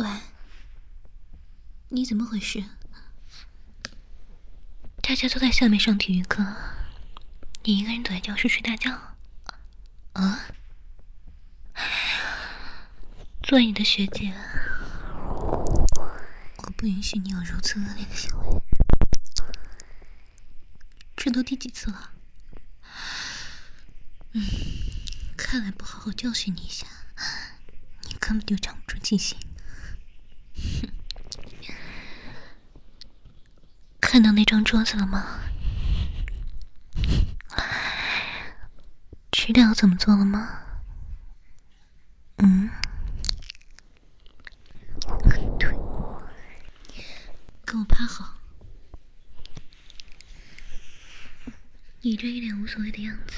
喂，你怎么回事？大家都在下面上体育课，你一个人躲在教室睡大觉？啊？作为你的学姐，我不允许你有如此恶劣的行为。这都第几次了？嗯，看来不好好教训你一下，你根本就长不住记性。看到那张桌子了吗？知道怎么做了吗？嗯。对，跟我趴好。你这一脸无所谓的样子，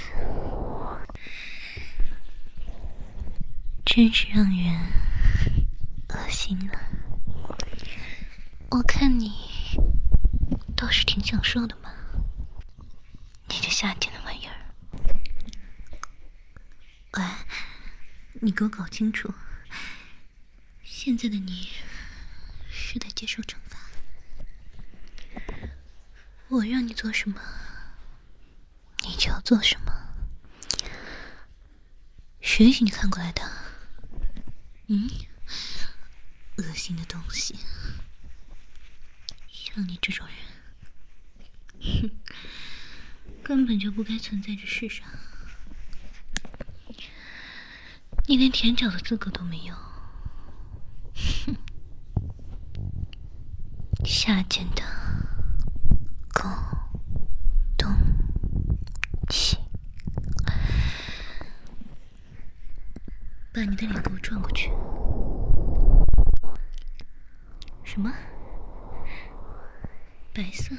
真是让人恶心了。我看你是挺享受的嘛，你这下贱的玩意儿！喂，你给我搞清楚，现在的你是在接受惩罚。我让你做什么，你就要做什么。谁许你看过来的？嗯，恶心的东西。像你这种人，根本就不该存在这世上。你连舔脚的资格都没有，哼！下贱的狗东西，把你的脸给我转过去。什么？白色？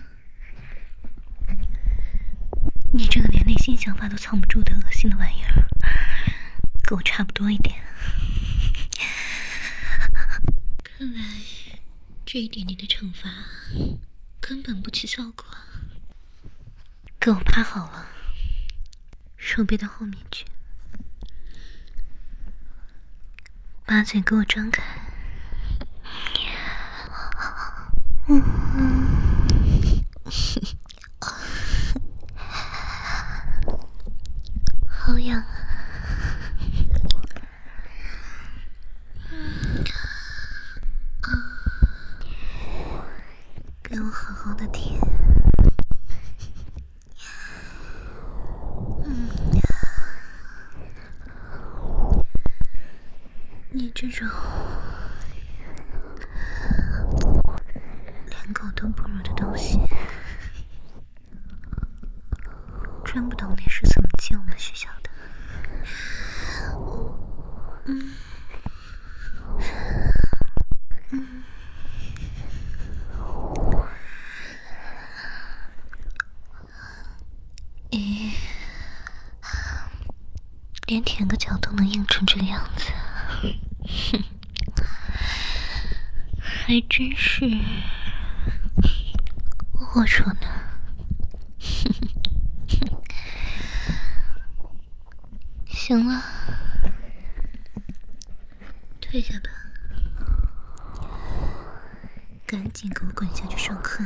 你这个连内心想法都藏不住的恶心的玩意儿！跟我差不多一点，看来这一点点的惩罚根本不起效果。给我趴好了，手背到后面去，把嘴给我张开。嗯，好痒啊！这种连狗都不如的东西，真不懂你是怎么进我们学校的。嗯嗯，咦，连舔个脚都能硬成这个样子。哼，还真是龌龊呢。哼哼，行了，退下吧，赶紧给我滚下去上课。